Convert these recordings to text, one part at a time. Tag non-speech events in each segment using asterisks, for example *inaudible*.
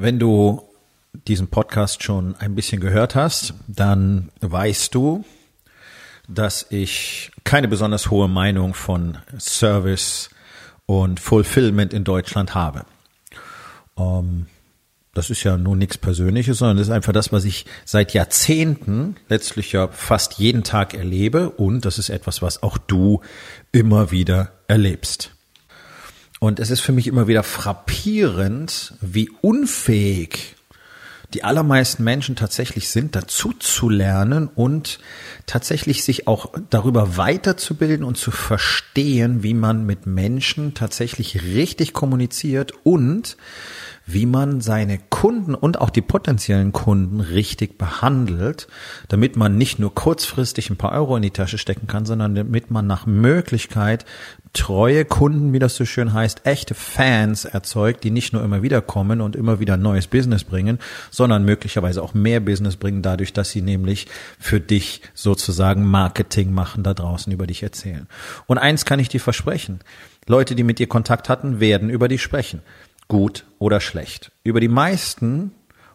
Wenn du diesen Podcast schon ein bisschen gehört hast, dann weißt du, dass ich keine besonders hohe Meinung von Service und Fulfillment in Deutschland habe. Um, ähm, das ist ja nun nichts Persönliches, sondern das ist einfach das, was ich seit Jahrzehnten letztlich ja fast jeden Tag erlebe und das ist etwas, was auch du immer wieder erlebst. Und es ist für mich immer wieder frappierend, wie unfähig die allermeisten Menschen tatsächlich sind, dazu zu lernen und tatsächlich sich auch darüber weiterzubilden und zu verstehen, wie man mit Menschen tatsächlich richtig kommuniziert und wie man seine Kunden und auch die potenziellen Kunden richtig behandelt, damit man nicht nur kurzfristig ein paar Euro in die Tasche stecken kann, sondern damit man nach Möglichkeit treue Kunden, wie das so schön heißt, echte Fans erzeugt, die nicht nur immer wieder kommen und immer wieder neues Business bringen, sondern möglicherweise auch mehr Business bringen, dadurch, dass sie nämlich für dich sozusagen Marketing machen, da draußen über dich erzählen. Und eins kann ich dir versprechen. Leute, die mit dir Kontakt hatten, werden über dich sprechen gut oder schlecht. Über die meisten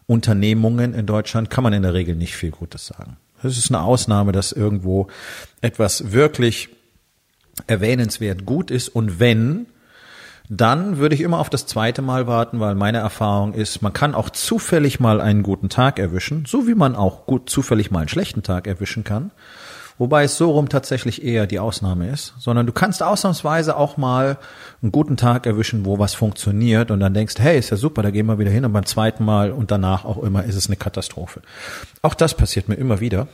Unternehmungen in Deutschland kann man in der Regel nicht viel Gutes sagen. Es ist eine Ausnahme, dass irgendwo etwas wirklich erwähnenswert gut ist und wenn, dann würde ich immer auf das zweite Mal warten, weil meine Erfahrung ist, man kann auch zufällig mal einen guten Tag erwischen, so wie man auch gut zufällig mal einen schlechten Tag erwischen kann. Wobei es so rum tatsächlich eher die Ausnahme ist, sondern du kannst ausnahmsweise auch mal einen guten Tag erwischen, wo was funktioniert und dann denkst, hey, ist ja super, da gehen wir wieder hin und beim zweiten Mal und danach auch immer ist es eine Katastrophe. Auch das passiert mir immer wieder.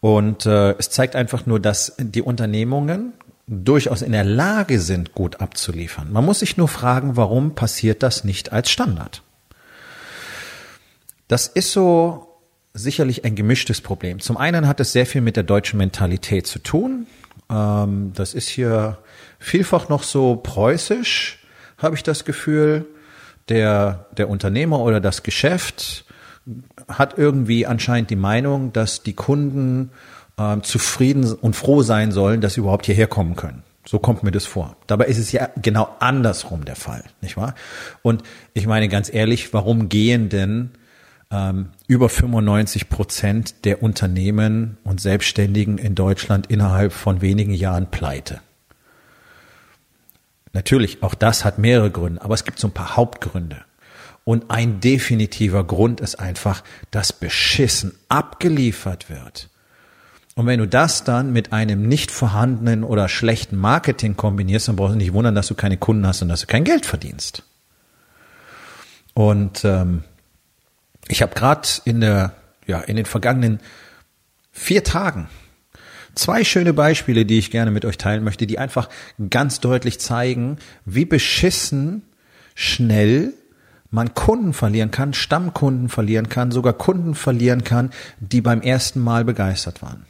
Und äh, es zeigt einfach nur, dass die Unternehmungen durchaus in der Lage sind, gut abzuliefern. Man muss sich nur fragen, warum passiert das nicht als Standard? Das ist so sicherlich ein gemischtes Problem. Zum einen hat es sehr viel mit der deutschen Mentalität zu tun. Ähm, das ist hier vielfach noch so preußisch, habe ich das Gefühl. Der, der Unternehmer oder das Geschäft hat irgendwie anscheinend die Meinung, dass die Kunden äh, zufrieden und froh sein sollen, dass sie überhaupt hierher kommen können. So kommt mir das vor. Dabei ist es ja genau andersrum der Fall, nicht wahr? Und ich meine ganz ehrlich, warum gehen denn ähm, über 95 Prozent der Unternehmen und Selbstständigen in Deutschland innerhalb von wenigen Jahren pleite. Natürlich, auch das hat mehrere Gründe, aber es gibt so ein paar Hauptgründe. Und ein definitiver Grund ist einfach, dass beschissen abgeliefert wird. Und wenn du das dann mit einem nicht vorhandenen oder schlechten Marketing kombinierst, dann brauchst du nicht wundern, dass du keine Kunden hast und dass du kein Geld verdienst. Und ähm, ich habe gerade in der ja in den vergangenen vier Tagen zwei schöne Beispiele, die ich gerne mit euch teilen möchte, die einfach ganz deutlich zeigen, wie beschissen schnell man Kunden verlieren kann, Stammkunden verlieren kann, sogar Kunden verlieren kann, die beim ersten Mal begeistert waren.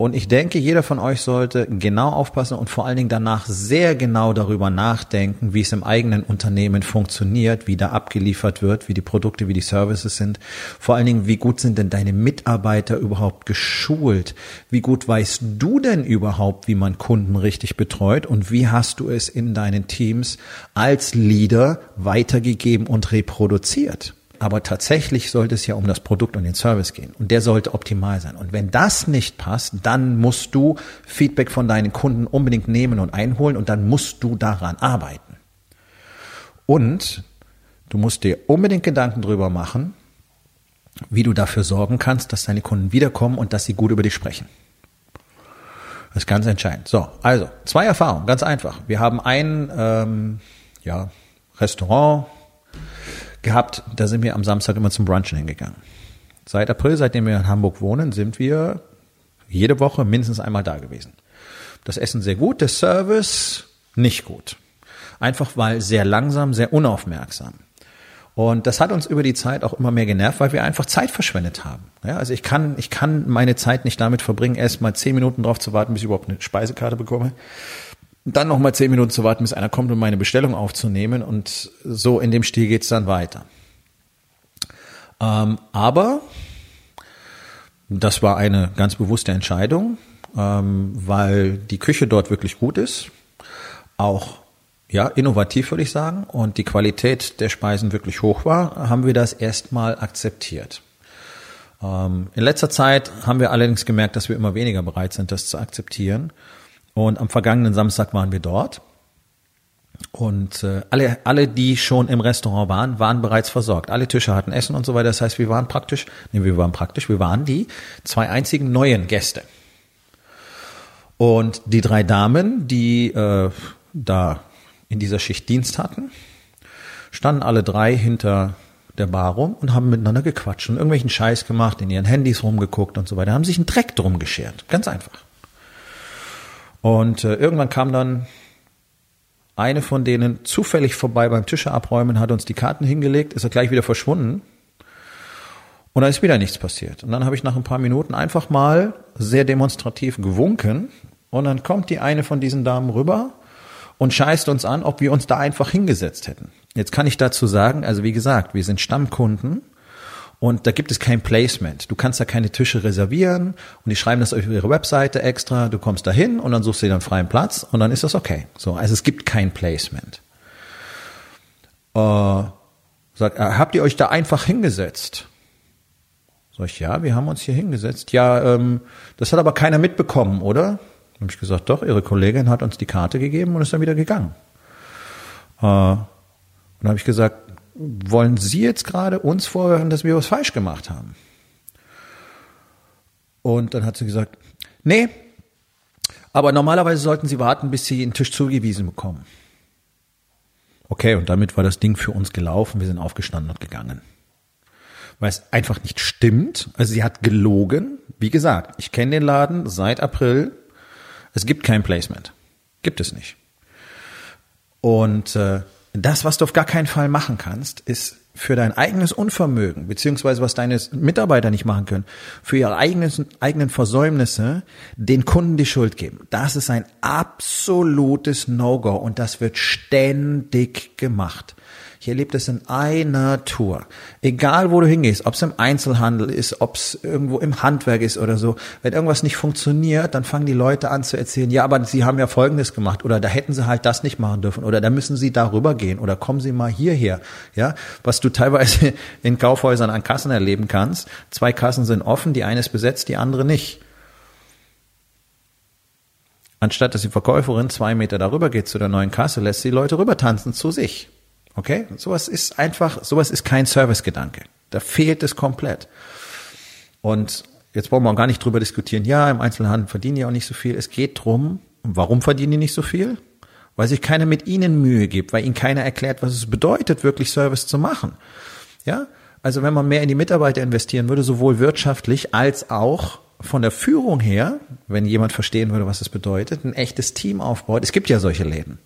Und ich denke, jeder von euch sollte genau aufpassen und vor allen Dingen danach sehr genau darüber nachdenken, wie es im eigenen Unternehmen funktioniert, wie da abgeliefert wird, wie die Produkte, wie die Services sind. Vor allen Dingen, wie gut sind denn deine Mitarbeiter überhaupt geschult? Wie gut weißt du denn überhaupt, wie man Kunden richtig betreut? Und wie hast du es in deinen Teams als Leader weitergegeben und reproduziert? Aber tatsächlich sollte es ja um das Produkt und den Service gehen. Und der sollte optimal sein. Und wenn das nicht passt, dann musst du Feedback von deinen Kunden unbedingt nehmen und einholen und dann musst du daran arbeiten. Und du musst dir unbedingt Gedanken drüber machen, wie du dafür sorgen kannst, dass deine Kunden wiederkommen und dass sie gut über dich sprechen. Das ist ganz entscheidend. So, also zwei Erfahrungen, ganz einfach. Wir haben ein ähm, ja, Restaurant, gehabt, da sind wir am Samstag immer zum Brunchen hingegangen. Seit April, seitdem wir in Hamburg wohnen, sind wir jede Woche mindestens einmal da gewesen. Das Essen sehr gut, der Service nicht gut. Einfach weil sehr langsam, sehr unaufmerksam. Und das hat uns über die Zeit auch immer mehr genervt, weil wir einfach Zeit verschwendet haben. Ja, also ich kann, ich kann meine Zeit nicht damit verbringen, erst mal zehn Minuten drauf zu warten, bis ich überhaupt eine Speisekarte bekomme. Dann noch mal zehn Minuten zu warten, bis einer kommt, um meine Bestellung aufzunehmen. Und so in dem Stil geht's dann weiter. Ähm, aber das war eine ganz bewusste Entscheidung, ähm, weil die Küche dort wirklich gut ist. Auch ja, innovativ würde ich sagen, und die Qualität der Speisen wirklich hoch war, haben wir das erstmal akzeptiert. Ähm, in letzter Zeit haben wir allerdings gemerkt, dass wir immer weniger bereit sind, das zu akzeptieren. Und am vergangenen Samstag waren wir dort. Und äh, alle, alle, die schon im Restaurant waren, waren bereits versorgt. Alle Tische hatten Essen und so weiter. Das heißt, wir waren praktisch, nee, wir waren praktisch, wir waren die zwei einzigen neuen Gäste. Und die drei Damen, die äh, da in dieser Schicht Dienst hatten, standen alle drei hinter der Bar rum und haben miteinander gequatscht und irgendwelchen Scheiß gemacht, in ihren Handys rumgeguckt und so weiter, haben sich einen Dreck drum geschert. Ganz einfach. Und äh, irgendwann kam dann eine von denen zufällig vorbei beim Tische abräumen, hat uns die Karten hingelegt, ist er gleich wieder verschwunden. Und dann ist wieder nichts passiert. Und dann habe ich nach ein paar Minuten einfach mal sehr demonstrativ gewunken. Und dann kommt die eine von diesen Damen rüber und scheißt uns an, ob wir uns da einfach hingesetzt hätten. Jetzt kann ich dazu sagen, also wie gesagt, wir sind Stammkunden und da gibt es kein Placement. Du kannst da keine Tische reservieren und die schreiben das auf ihre Webseite extra. Du kommst da hin und dann suchst du dir einen freien Platz und dann ist das okay. So, also es gibt kein Placement. Äh, sag, äh, habt ihr euch da einfach hingesetzt? Sag ich, ja, wir haben uns hier hingesetzt. Ja, ähm, das hat aber keiner mitbekommen, oder? Habe ich gesagt, doch, Ihre Kollegin hat uns die Karte gegeben und ist dann wieder gegangen. Äh, und dann habe ich gesagt, wollen Sie jetzt gerade uns vorhören, dass wir was falsch gemacht haben? Und dann hat sie gesagt, nee, aber normalerweise sollten Sie warten, bis Sie einen Tisch zugewiesen bekommen. Okay, und damit war das Ding für uns gelaufen. Wir sind aufgestanden und gegangen. Weil es einfach nicht stimmt. Also sie hat gelogen. Wie gesagt, ich kenne den Laden seit April. Es gibt kein Placement. Gibt es nicht. Und äh, das, was du auf gar keinen Fall machen kannst, ist für dein eigenes Unvermögen, beziehungsweise was deine Mitarbeiter nicht machen können, für ihre eigenen, eigenen Versäumnisse den Kunden die Schuld geben. Das ist ein absolutes No-Go und das wird ständig gemacht. Ich erlebe das in einer Tour. Egal, wo du hingehst, ob es im Einzelhandel ist, ob es irgendwo im Handwerk ist oder so. Wenn irgendwas nicht funktioniert, dann fangen die Leute an zu erzählen, ja, aber sie haben ja Folgendes gemacht oder da hätten sie halt das nicht machen dürfen oder da müssen sie darüber gehen oder kommen sie mal hierher. Ja, was du teilweise *laughs* in Kaufhäusern an Kassen erleben kannst. Zwei Kassen sind offen, die eine ist besetzt, die andere nicht anstatt dass die Verkäuferin zwei Meter darüber geht zu der neuen Kasse, lässt sie Leute rüber tanzen zu sich. Okay? Sowas ist einfach, sowas ist kein Servicegedanke. Da fehlt es komplett. Und jetzt wollen wir auch gar nicht drüber diskutieren, ja, im Einzelhandel verdienen die auch nicht so viel. Es geht drum, warum verdienen die nicht so viel? Weil sich keiner mit ihnen Mühe gibt, weil ihnen keiner erklärt, was es bedeutet, wirklich Service zu machen. Ja? Also wenn man mehr in die Mitarbeiter investieren würde, sowohl wirtschaftlich als auch von der Führung her, wenn jemand verstehen würde, was es bedeutet, ein echtes Team aufbaut. Es gibt ja solche Läden.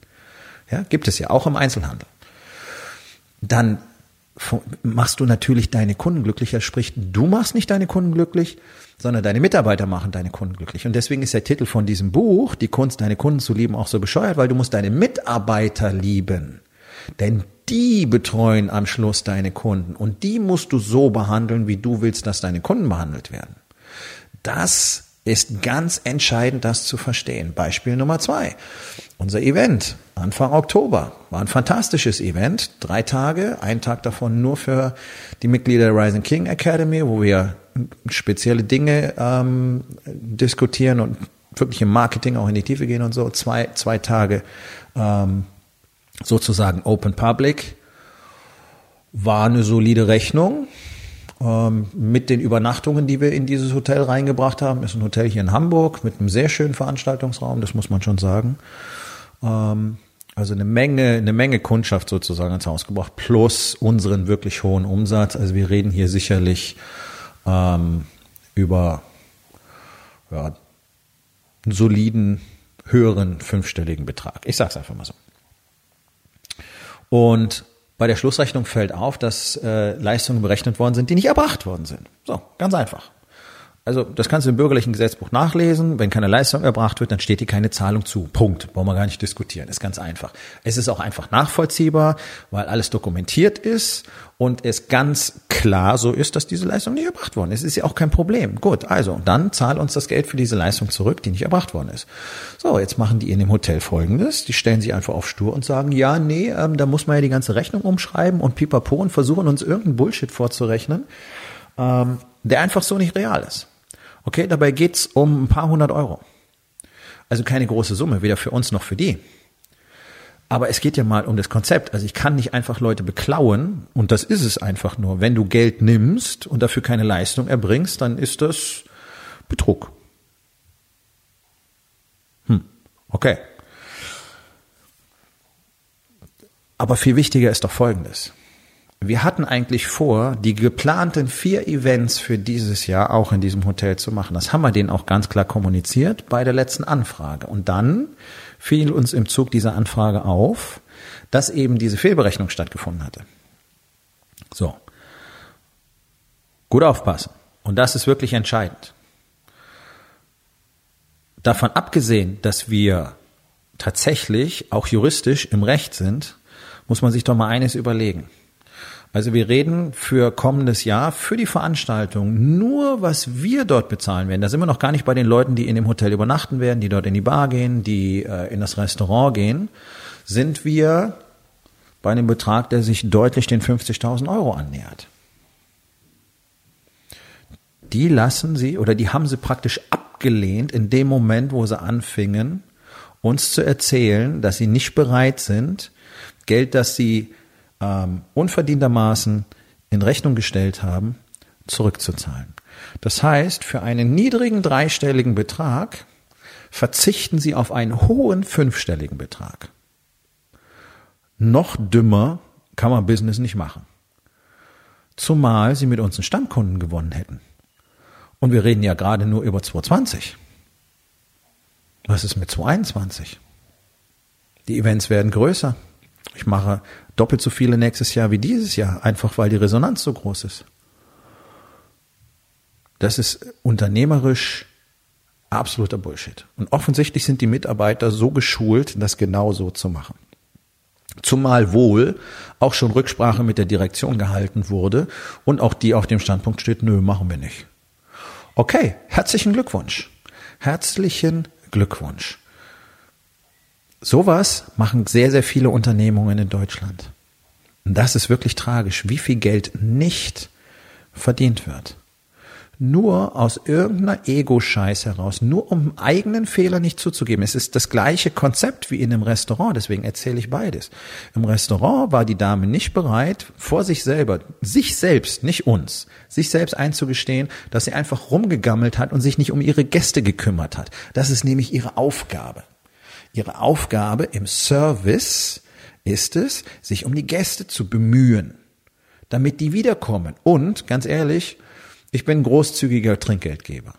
Ja, gibt es ja auch im Einzelhandel dann machst du natürlich deine Kunden glücklicher. Sprich, du machst nicht deine Kunden glücklich, sondern deine Mitarbeiter machen deine Kunden glücklich. Und deswegen ist der Titel von diesem Buch, Die Kunst, deine Kunden zu lieben, auch so bescheuert, weil du musst deine Mitarbeiter lieben. Denn die betreuen am Schluss deine Kunden. Und die musst du so behandeln, wie du willst, dass deine Kunden behandelt werden. Das ist ganz entscheidend, das zu verstehen. Beispiel Nummer zwei. Unser Event Anfang Oktober war ein fantastisches Event. Drei Tage, ein Tag davon nur für die Mitglieder der Rising King Academy, wo wir spezielle Dinge ähm, diskutieren und wirklich im Marketing auch in die Tiefe gehen und so. Zwei, zwei Tage ähm, sozusagen Open Public. War eine solide Rechnung ähm, mit den Übernachtungen, die wir in dieses Hotel reingebracht haben. Ist ein Hotel hier in Hamburg mit einem sehr schönen Veranstaltungsraum, das muss man schon sagen. Ähm, also eine Menge, eine Menge Kundschaft sozusagen ans Haus gebracht, plus unseren wirklich hohen Umsatz. Also wir reden hier sicherlich ähm, über ja, einen soliden höheren fünfstelligen Betrag. Ich sage es einfach mal so. Und bei der Schlussrechnung fällt auf, dass äh, Leistungen berechnet worden sind, die nicht erbracht worden sind. So, ganz einfach. Also das kannst du im bürgerlichen Gesetzbuch nachlesen. Wenn keine Leistung erbracht wird, dann steht dir keine Zahlung zu. Punkt. Brauchen wir gar nicht diskutieren. Ist ganz einfach. Es ist auch einfach nachvollziehbar, weil alles dokumentiert ist und es ganz klar so ist, dass diese Leistung nicht erbracht worden ist. Ist ja auch kein Problem. Gut, also dann zahl uns das Geld für diese Leistung zurück, die nicht erbracht worden ist. So, jetzt machen die in dem Hotel Folgendes. Die stellen sich einfach auf Stur und sagen, ja, nee, ähm, da muss man ja die ganze Rechnung umschreiben und pipapo und versuchen uns irgendeinen Bullshit vorzurechnen, ähm, der einfach so nicht real ist. Okay, dabei geht's um ein paar hundert Euro. Also keine große Summe, weder für uns noch für die. Aber es geht ja mal um das Konzept. Also ich kann nicht einfach Leute beklauen und das ist es einfach nur. Wenn du Geld nimmst und dafür keine Leistung erbringst, dann ist das Betrug. Hm, okay. Aber viel wichtiger ist doch Folgendes. Wir hatten eigentlich vor, die geplanten vier Events für dieses Jahr auch in diesem Hotel zu machen. Das haben wir denen auch ganz klar kommuniziert bei der letzten Anfrage. Und dann fiel uns im Zug dieser Anfrage auf, dass eben diese Fehlberechnung stattgefunden hatte. So. Gut aufpassen. Und das ist wirklich entscheidend. Davon abgesehen, dass wir tatsächlich auch juristisch im Recht sind, muss man sich doch mal eines überlegen. Also wir reden für kommendes Jahr, für die Veranstaltung, nur was wir dort bezahlen werden. Da sind wir noch gar nicht bei den Leuten, die in dem Hotel übernachten werden, die dort in die Bar gehen, die äh, in das Restaurant gehen, sind wir bei einem Betrag, der sich deutlich den 50.000 Euro annähert. Die lassen sie oder die haben sie praktisch abgelehnt in dem Moment, wo sie anfingen, uns zu erzählen, dass sie nicht bereit sind, Geld, das sie ähm, unverdientermaßen in Rechnung gestellt haben, zurückzuzahlen. Das heißt, für einen niedrigen dreistelligen Betrag verzichten sie auf einen hohen fünfstelligen Betrag. Noch dümmer kann man Business nicht machen. Zumal sie mit uns einen Stammkunden gewonnen hätten. Und wir reden ja gerade nur über 220. Was ist mit 221? Die Events werden größer. Ich mache doppelt so viele nächstes Jahr wie dieses Jahr, einfach weil die Resonanz so groß ist. Das ist unternehmerisch absoluter Bullshit. Und offensichtlich sind die Mitarbeiter so geschult, das genau so zu machen. Zumal wohl auch schon Rücksprache mit der Direktion gehalten wurde und auch die auf dem Standpunkt steht, nö, machen wir nicht. Okay, herzlichen Glückwunsch. Herzlichen Glückwunsch. Sowas machen sehr, sehr viele Unternehmungen in Deutschland. Und das ist wirklich tragisch, wie viel Geld nicht verdient wird. Nur aus irgendeiner Ego-Scheiß heraus, nur um eigenen Fehler nicht zuzugeben. Es ist das gleiche Konzept wie in einem Restaurant, deswegen erzähle ich beides. Im Restaurant war die Dame nicht bereit, vor sich selber, sich selbst, nicht uns, sich selbst einzugestehen, dass sie einfach rumgegammelt hat und sich nicht um ihre Gäste gekümmert hat. Das ist nämlich ihre Aufgabe. Ihre Aufgabe im Service ist es, sich um die Gäste zu bemühen, damit die wiederkommen. Und, ganz ehrlich, ich bin großzügiger Trinkgeldgeber.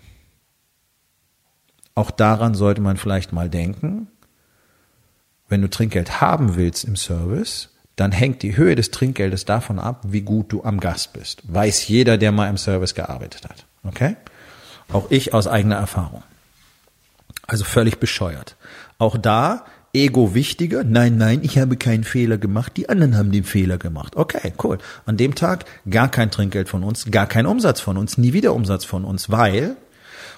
Auch daran sollte man vielleicht mal denken. Wenn du Trinkgeld haben willst im Service, dann hängt die Höhe des Trinkgeldes davon ab, wie gut du am Gast bist. Weiß jeder, der mal im Service gearbeitet hat. Okay? Auch ich aus eigener Erfahrung. Also völlig bescheuert. Auch da Ego wichtiger? Nein, nein, ich habe keinen Fehler gemacht, die anderen haben den Fehler gemacht. Okay, cool. An dem Tag gar kein Trinkgeld von uns, gar kein Umsatz von uns, nie wieder Umsatz von uns, weil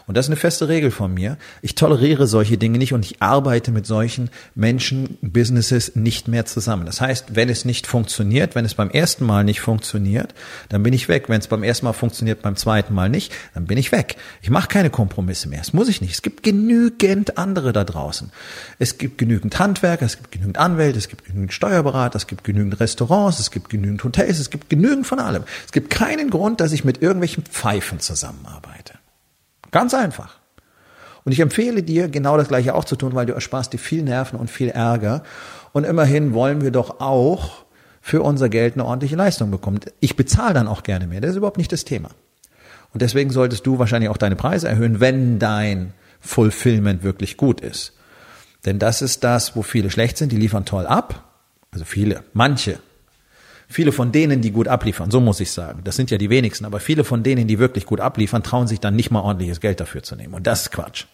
und das ist eine feste Regel von mir. Ich toleriere solche Dinge nicht und ich arbeite mit solchen Menschen, Businesses nicht mehr zusammen. Das heißt, wenn es nicht funktioniert, wenn es beim ersten Mal nicht funktioniert, dann bin ich weg. Wenn es beim ersten Mal funktioniert, beim zweiten Mal nicht, dann bin ich weg. Ich mache keine Kompromisse mehr. Das muss ich nicht. Es gibt genügend andere da draußen. Es gibt genügend Handwerker, es gibt genügend Anwälte, es gibt genügend Steuerberater, es gibt genügend Restaurants, es gibt genügend Hotels, es gibt genügend von allem. Es gibt keinen Grund, dass ich mit irgendwelchen Pfeifen zusammenarbeite. Ganz einfach. Und ich empfehle dir, genau das Gleiche auch zu tun, weil du ersparst dir viel Nerven und viel Ärger. Und immerhin wollen wir doch auch für unser Geld eine ordentliche Leistung bekommen. Ich bezahle dann auch gerne mehr. Das ist überhaupt nicht das Thema. Und deswegen solltest du wahrscheinlich auch deine Preise erhöhen, wenn dein Fulfillment wirklich gut ist. Denn das ist das, wo viele schlecht sind, die liefern toll ab. Also viele, manche. Viele von denen, die gut abliefern, so muss ich sagen, das sind ja die wenigsten, aber viele von denen, die wirklich gut abliefern, trauen sich dann nicht mal ordentliches Geld dafür zu nehmen. Und das ist Quatsch.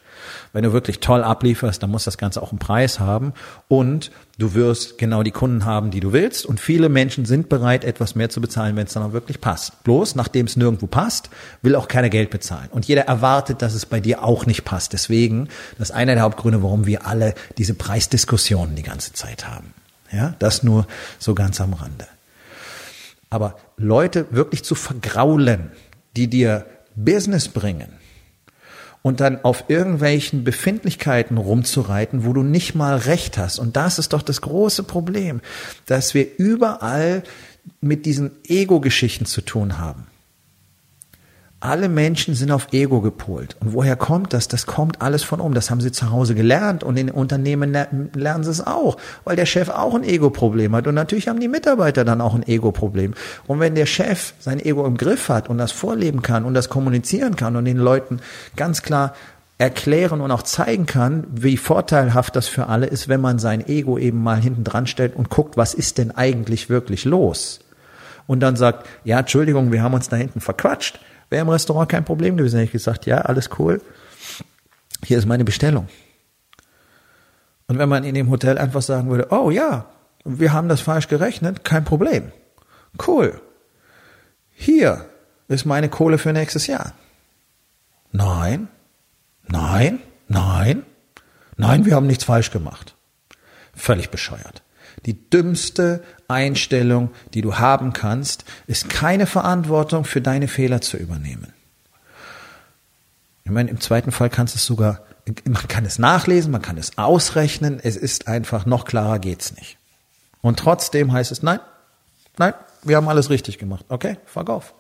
Wenn du wirklich toll ablieferst, dann muss das Ganze auch einen Preis haben und du wirst genau die Kunden haben, die du willst. Und viele Menschen sind bereit, etwas mehr zu bezahlen, wenn es dann auch wirklich passt. Bloß, nachdem es nirgendwo passt, will auch keiner Geld bezahlen. Und jeder erwartet, dass es bei dir auch nicht passt. Deswegen, das ist einer der Hauptgründe, warum wir alle diese Preisdiskussionen die ganze Zeit haben. Ja, das nur so ganz am Rande. Aber Leute wirklich zu vergraulen, die dir Business bringen, und dann auf irgendwelchen Befindlichkeiten rumzureiten, wo du nicht mal recht hast. Und das ist doch das große Problem, dass wir überall mit diesen Ego-Geschichten zu tun haben. Alle Menschen sind auf Ego gepolt. Und woher kommt das? Das kommt alles von oben. Das haben sie zu Hause gelernt und in Unternehmen lernen sie es auch, weil der Chef auch ein Ego-Problem hat. Und natürlich haben die Mitarbeiter dann auch ein Ego-Problem. Und wenn der Chef sein Ego im Griff hat und das vorleben kann und das kommunizieren kann und den Leuten ganz klar erklären und auch zeigen kann, wie vorteilhaft das für alle ist, wenn man sein Ego eben mal hinten dran stellt und guckt, was ist denn eigentlich wirklich los? Und dann sagt, ja, Entschuldigung, wir haben uns da hinten verquatscht Wäre im Restaurant kein Problem gewesen. Hätte ich gesagt, ja, alles cool. Hier ist meine Bestellung. Und wenn man in dem Hotel einfach sagen würde, oh ja, wir haben das falsch gerechnet, kein Problem. Cool. Hier ist meine Kohle für nächstes Jahr. Nein, nein, nein, nein, wir haben nichts falsch gemacht. Völlig bescheuert. Die dümmste Einstellung, die du haben kannst, ist keine Verantwortung für deine Fehler zu übernehmen. Ich meine, im zweiten Fall kannst du es sogar, man kann es nachlesen, man kann es ausrechnen, es ist einfach, noch klarer geht's nicht. Und trotzdem heißt es, nein, nein, wir haben alles richtig gemacht. Okay, fuck off.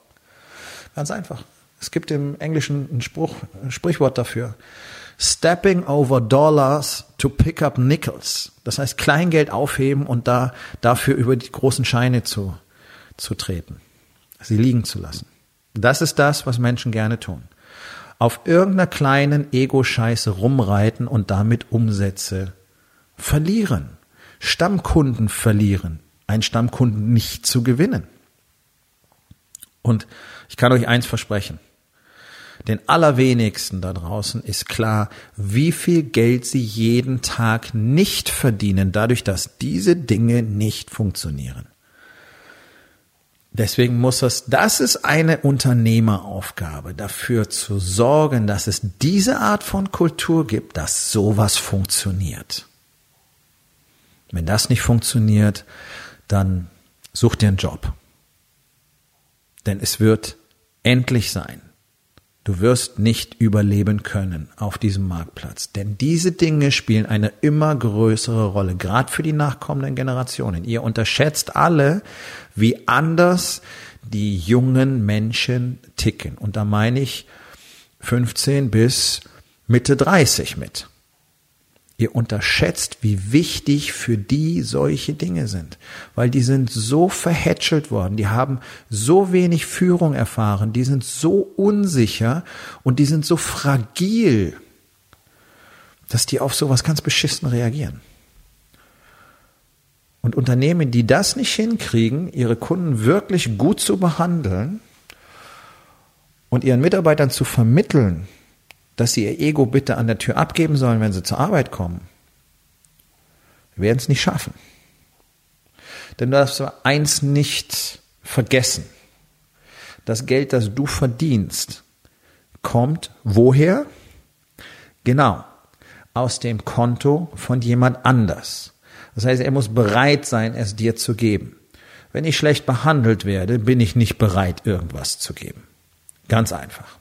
Ganz einfach. Es gibt im Englischen ein Spruch, ein Sprichwort dafür. Stepping over dollars to pick up nickels. Das heißt, Kleingeld aufheben und da, dafür über die großen Scheine zu, zu treten. Sie liegen zu lassen. Das ist das, was Menschen gerne tun. Auf irgendeiner kleinen Ego-Scheiße rumreiten und damit Umsätze verlieren. Stammkunden verlieren. Einen Stammkunden nicht zu gewinnen. Und ich kann euch eins versprechen. Den allerwenigsten da draußen ist klar, wie viel Geld sie jeden Tag nicht verdienen, dadurch, dass diese Dinge nicht funktionieren. Deswegen muss es, das ist eine Unternehmeraufgabe, dafür zu sorgen, dass es diese Art von Kultur gibt, dass sowas funktioniert. Wenn das nicht funktioniert, dann such dir einen Job. Denn es wird endlich sein. Du wirst nicht überleben können auf diesem Marktplatz. Denn diese Dinge spielen eine immer größere Rolle, gerade für die nachkommenden Generationen. Ihr unterschätzt alle, wie anders die jungen Menschen ticken. Und da meine ich 15 bis Mitte 30 mit. Ihr unterschätzt, wie wichtig für die solche Dinge sind, weil die sind so verhätschelt worden, die haben so wenig Führung erfahren, die sind so unsicher und die sind so fragil, dass die auf sowas ganz beschissen reagieren. Und Unternehmen, die das nicht hinkriegen, ihre Kunden wirklich gut zu behandeln und ihren Mitarbeitern zu vermitteln, dass sie ihr Ego bitte an der Tür abgeben sollen, wenn sie zur Arbeit kommen, werden es nicht schaffen. Denn du darfst eins nicht vergessen. Das Geld, das du verdienst, kommt woher? Genau, aus dem Konto von jemand anders. Das heißt, er muss bereit sein, es dir zu geben. Wenn ich schlecht behandelt werde, bin ich nicht bereit, irgendwas zu geben. Ganz einfach.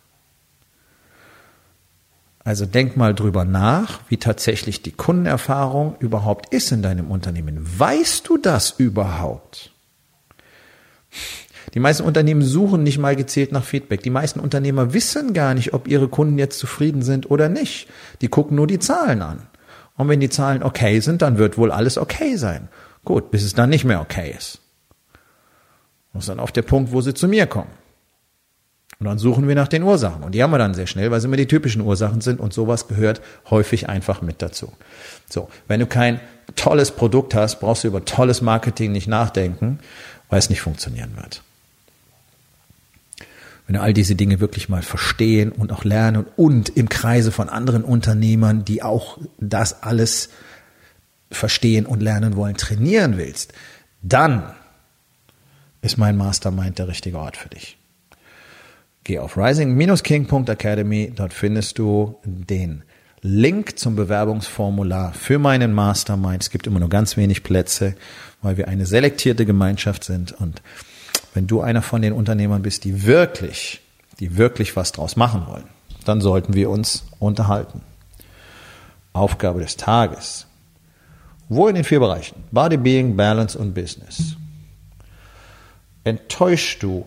Also denk mal drüber nach, wie tatsächlich die Kundenerfahrung überhaupt ist in deinem Unternehmen. Weißt du das überhaupt? Die meisten Unternehmen suchen nicht mal gezielt nach Feedback. Die meisten Unternehmer wissen gar nicht, ob ihre Kunden jetzt zufrieden sind oder nicht. Die gucken nur die Zahlen an. Und wenn die Zahlen okay sind, dann wird wohl alles okay sein. Gut, bis es dann nicht mehr okay ist. Das dann auf der Punkt, wo sie zu mir kommen. Und dann suchen wir nach den Ursachen. Und die haben wir dann sehr schnell, weil es immer die typischen Ursachen sind. Und sowas gehört häufig einfach mit dazu. So, wenn du kein tolles Produkt hast, brauchst du über tolles Marketing nicht nachdenken, weil es nicht funktionieren wird. Wenn du all diese Dinge wirklich mal verstehen und auch lernen und im Kreise von anderen Unternehmern, die auch das alles verstehen und lernen wollen, trainieren willst, dann ist mein Mastermind der richtige Ort für dich. Geh auf rising-king.academy, dort findest du den Link zum Bewerbungsformular für meinen Mastermind. Es gibt immer nur ganz wenig Plätze, weil wir eine selektierte Gemeinschaft sind. Und wenn du einer von den Unternehmern bist, die wirklich, die wirklich was draus machen wollen, dann sollten wir uns unterhalten. Aufgabe des Tages. Wo in den vier Bereichen? Body, Being, Balance und Business. Enttäuschst du